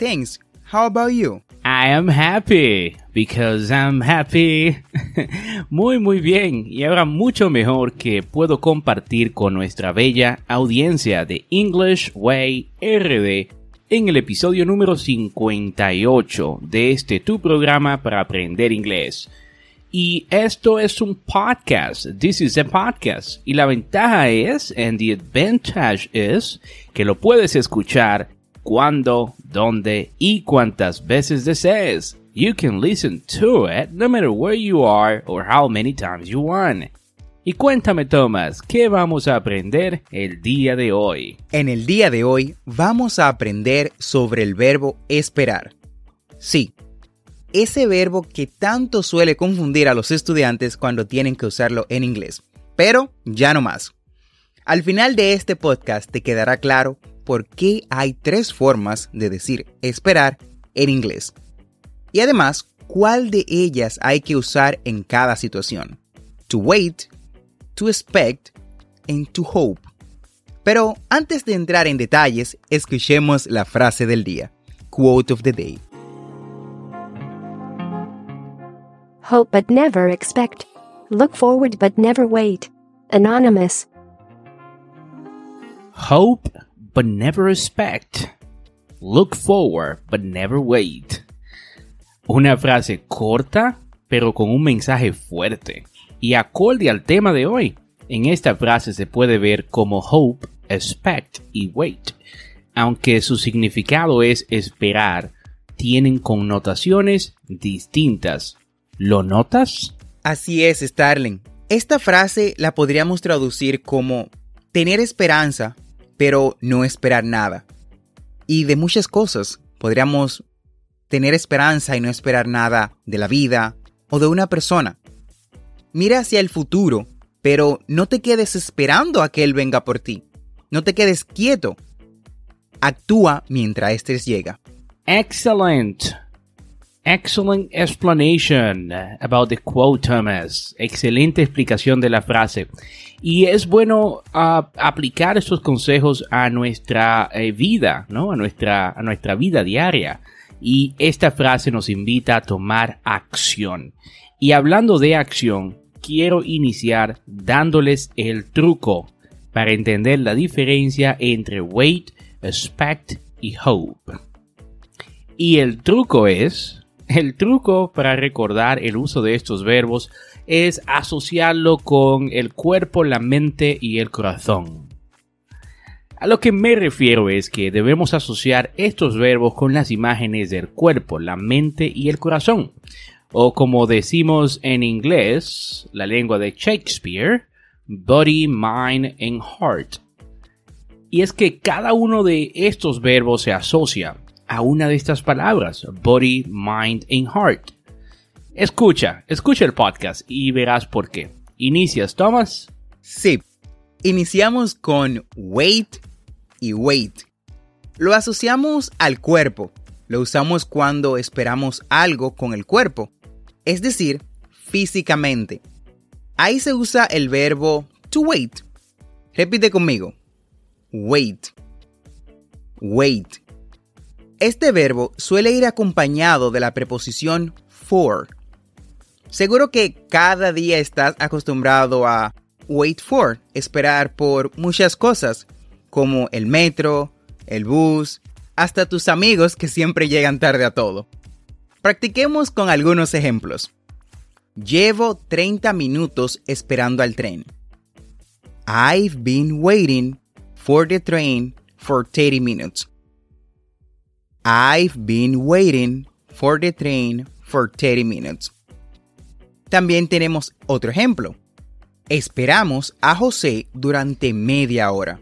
Thanks. How about you? I am happy because I'm happy. muy muy bien y ahora mucho mejor que puedo compartir con nuestra bella audiencia de English Way RD en el episodio número 58 de este tu programa para aprender inglés. Y esto es un podcast. This is a podcast. Y la ventaja es, and the advantage is, que lo puedes escuchar cuando, dónde y cuántas veces desees. You can listen to it no matter where you are or how many times you want. Y cuéntame, Thomas, ¿qué vamos a aprender el día de hoy? En el día de hoy vamos a aprender sobre el verbo esperar. Sí, ese verbo que tanto suele confundir a los estudiantes cuando tienen que usarlo en inglés. Pero ya no más. Al final de este podcast te quedará claro por qué hay tres formas de decir esperar en inglés. Y además, cuál de ellas hay que usar en cada situación. To wait, to expect, and to hope. Pero antes de entrar en detalles, escuchemos la frase del día. Quote of the day. Hope but never expect. Look forward but never wait. Anonymous. Hope but never expect. Look forward, but never wait. Una frase corta, pero con un mensaje fuerte. Y acorde al tema de hoy. En esta frase se puede ver como hope, expect y wait. Aunque su significado es esperar, tienen connotaciones distintas. ¿Lo notas? Así es, Starling. Esta frase la podríamos traducir como tener esperanza, pero no esperar nada. Y de muchas cosas podríamos tener esperanza y no esperar nada de la vida o de una persona. Mira hacia el futuro, pero no te quedes esperando a que Él venga por ti. No te quedes quieto. Actúa mientras éste llega. Excellent. Excellent explanation about the quote, Thomas. Excelente explicación de la frase. Y es bueno ah, aplicar estos consejos a nuestra eh, vida, ¿no? A nuestra, a nuestra vida diaria. Y esta frase nos invita a tomar acción. Y hablando de acción, quiero iniciar dándoles el truco para entender la diferencia entre wait, expect y hope. Y el truco es el truco para recordar el uso de estos verbos es asociarlo con el cuerpo, la mente y el corazón. A lo que me refiero es que debemos asociar estos verbos con las imágenes del cuerpo, la mente y el corazón. O como decimos en inglés, la lengua de Shakespeare, body, mind and heart. Y es que cada uno de estos verbos se asocia a una de estas palabras, body, mind and heart. Escucha, escucha el podcast y verás por qué. ¿Inicias, Thomas? Sí. Iniciamos con wait y wait. Lo asociamos al cuerpo. Lo usamos cuando esperamos algo con el cuerpo. Es decir, físicamente. Ahí se usa el verbo to wait. Repite conmigo. Wait. Wait. Este verbo suele ir acompañado de la preposición for. Seguro que cada día estás acostumbrado a wait for, esperar por muchas cosas, como el metro, el bus, hasta tus amigos que siempre llegan tarde a todo. Practiquemos con algunos ejemplos. Llevo 30 minutos esperando al tren. I've been waiting for the train for 30 minutes. I've been waiting for the train for 30 minutes. También tenemos otro ejemplo. Esperamos a José durante media hora.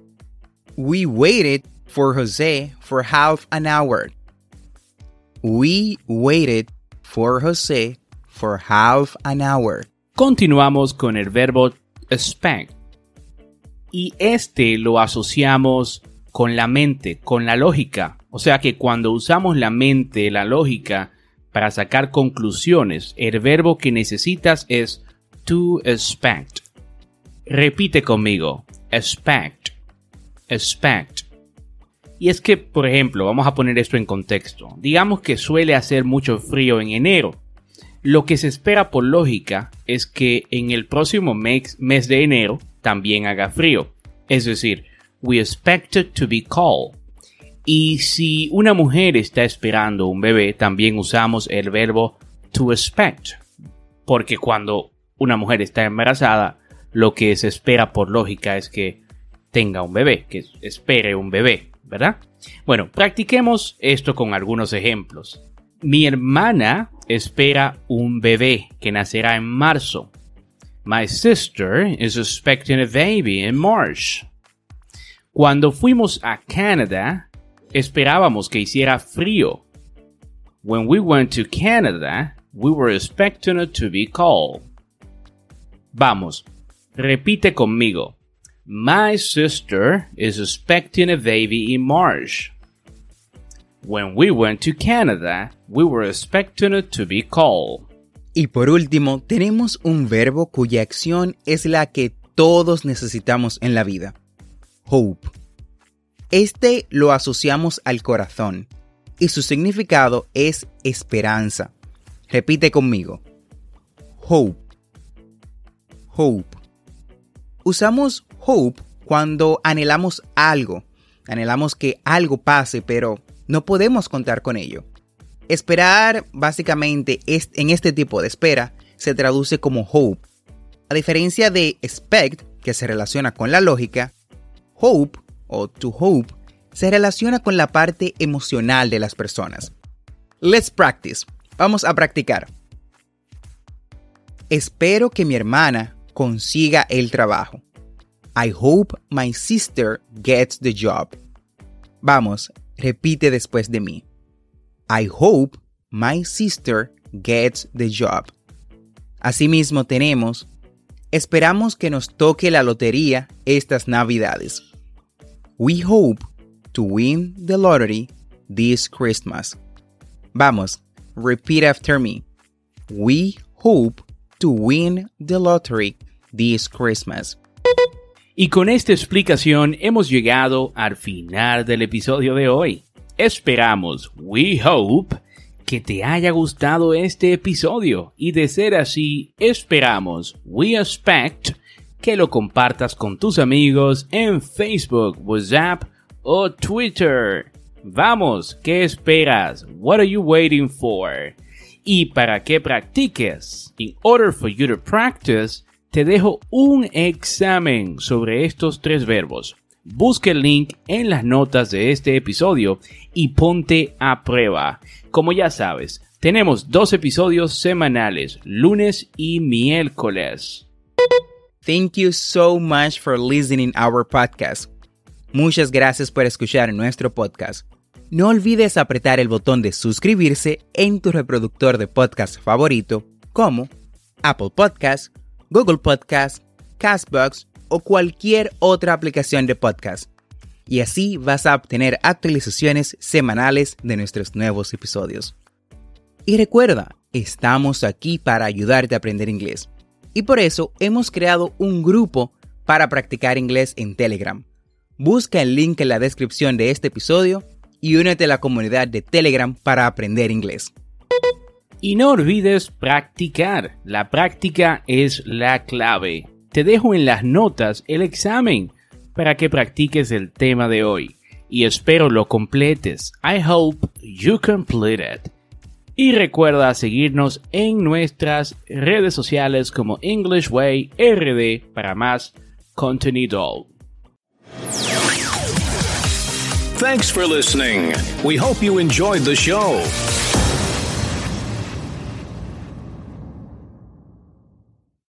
We waited for José for half an hour. We waited for José for half an hour. Continuamos con el verbo expect. Y este lo asociamos con la mente, con la lógica. O sea que cuando usamos la mente, la lógica, para sacar conclusiones, el verbo que necesitas es to expect. Repite conmigo. Expect. Expect. Y es que, por ejemplo, vamos a poner esto en contexto. Digamos que suele hacer mucho frío en enero. Lo que se espera por lógica es que en el próximo mes, de enero también haga frío. Es decir, we expect it to be cold. Y si una mujer está esperando un bebé, también usamos el verbo to expect. Porque cuando una mujer está embarazada, lo que se espera por lógica es que tenga un bebé, que espere un bebé, ¿verdad? Bueno, practiquemos esto con algunos ejemplos. Mi hermana espera un bebé que nacerá en marzo. My sister is expecting a baby in March. Cuando fuimos a Canadá, esperábamos que hiciera frío. When we went to Canada, we were expecting it to be cold. Vamos, repite conmigo. My sister is expecting a baby in March. When we went to Canada, we were expecting it to be cold. Y por último, tenemos un verbo cuya acción es la que todos necesitamos en la vida. Hope. Este lo asociamos al corazón y su significado es esperanza. Repite conmigo. Hope. Hope. Usamos hope cuando anhelamos algo. Anhelamos que algo pase, pero no podemos contar con ello. Esperar, básicamente, en este tipo de espera, se traduce como hope. A diferencia de expect, que se relaciona con la lógica, hope o to hope se relaciona con la parte emocional de las personas. Let's practice. Vamos a practicar. Espero que mi hermana consiga el trabajo. I hope my sister gets the job. Vamos, repite después de mí. I hope my sister gets the job. Asimismo tenemos, esperamos que nos toque la lotería estas navidades. We hope to win the lottery this Christmas. Vamos, repeat after me. We hope to win the lottery this Christmas. Y con esta explicación hemos llegado al final del episodio de hoy. Esperamos, we hope, que te haya gustado este episodio y de ser así, esperamos, we expect, que lo compartas con tus amigos en Facebook, WhatsApp o Twitter. Vamos, ¿qué esperas? What are you waiting for? Y para que practiques, in order for you to practice, te dejo un examen sobre estos tres verbos. Busca el link en las notas de este episodio y ponte a prueba. Como ya sabes, tenemos dos episodios semanales, lunes y miércoles. Thank you so much for listening our podcast. Muchas gracias por escuchar nuestro podcast. No olvides apretar el botón de suscribirse en tu reproductor de podcast favorito como Apple Podcasts, Google Podcast, Castbox o cualquier otra aplicación de podcast. Y así vas a obtener actualizaciones semanales de nuestros nuevos episodios. Y recuerda, estamos aquí para ayudarte a aprender inglés. Y por eso hemos creado un grupo para practicar inglés en Telegram. Busca el link en la descripción de este episodio y únete a la comunidad de Telegram para aprender inglés. Y no olvides practicar. La práctica es la clave. Te dejo en las notas el examen para que practiques el tema de hoy. Y espero lo completes. I hope you complete it. Y recuerda seguirnos en nuestras redes sociales como English Way RD para más contenido. Thanks for listening. We hope you enjoyed the show.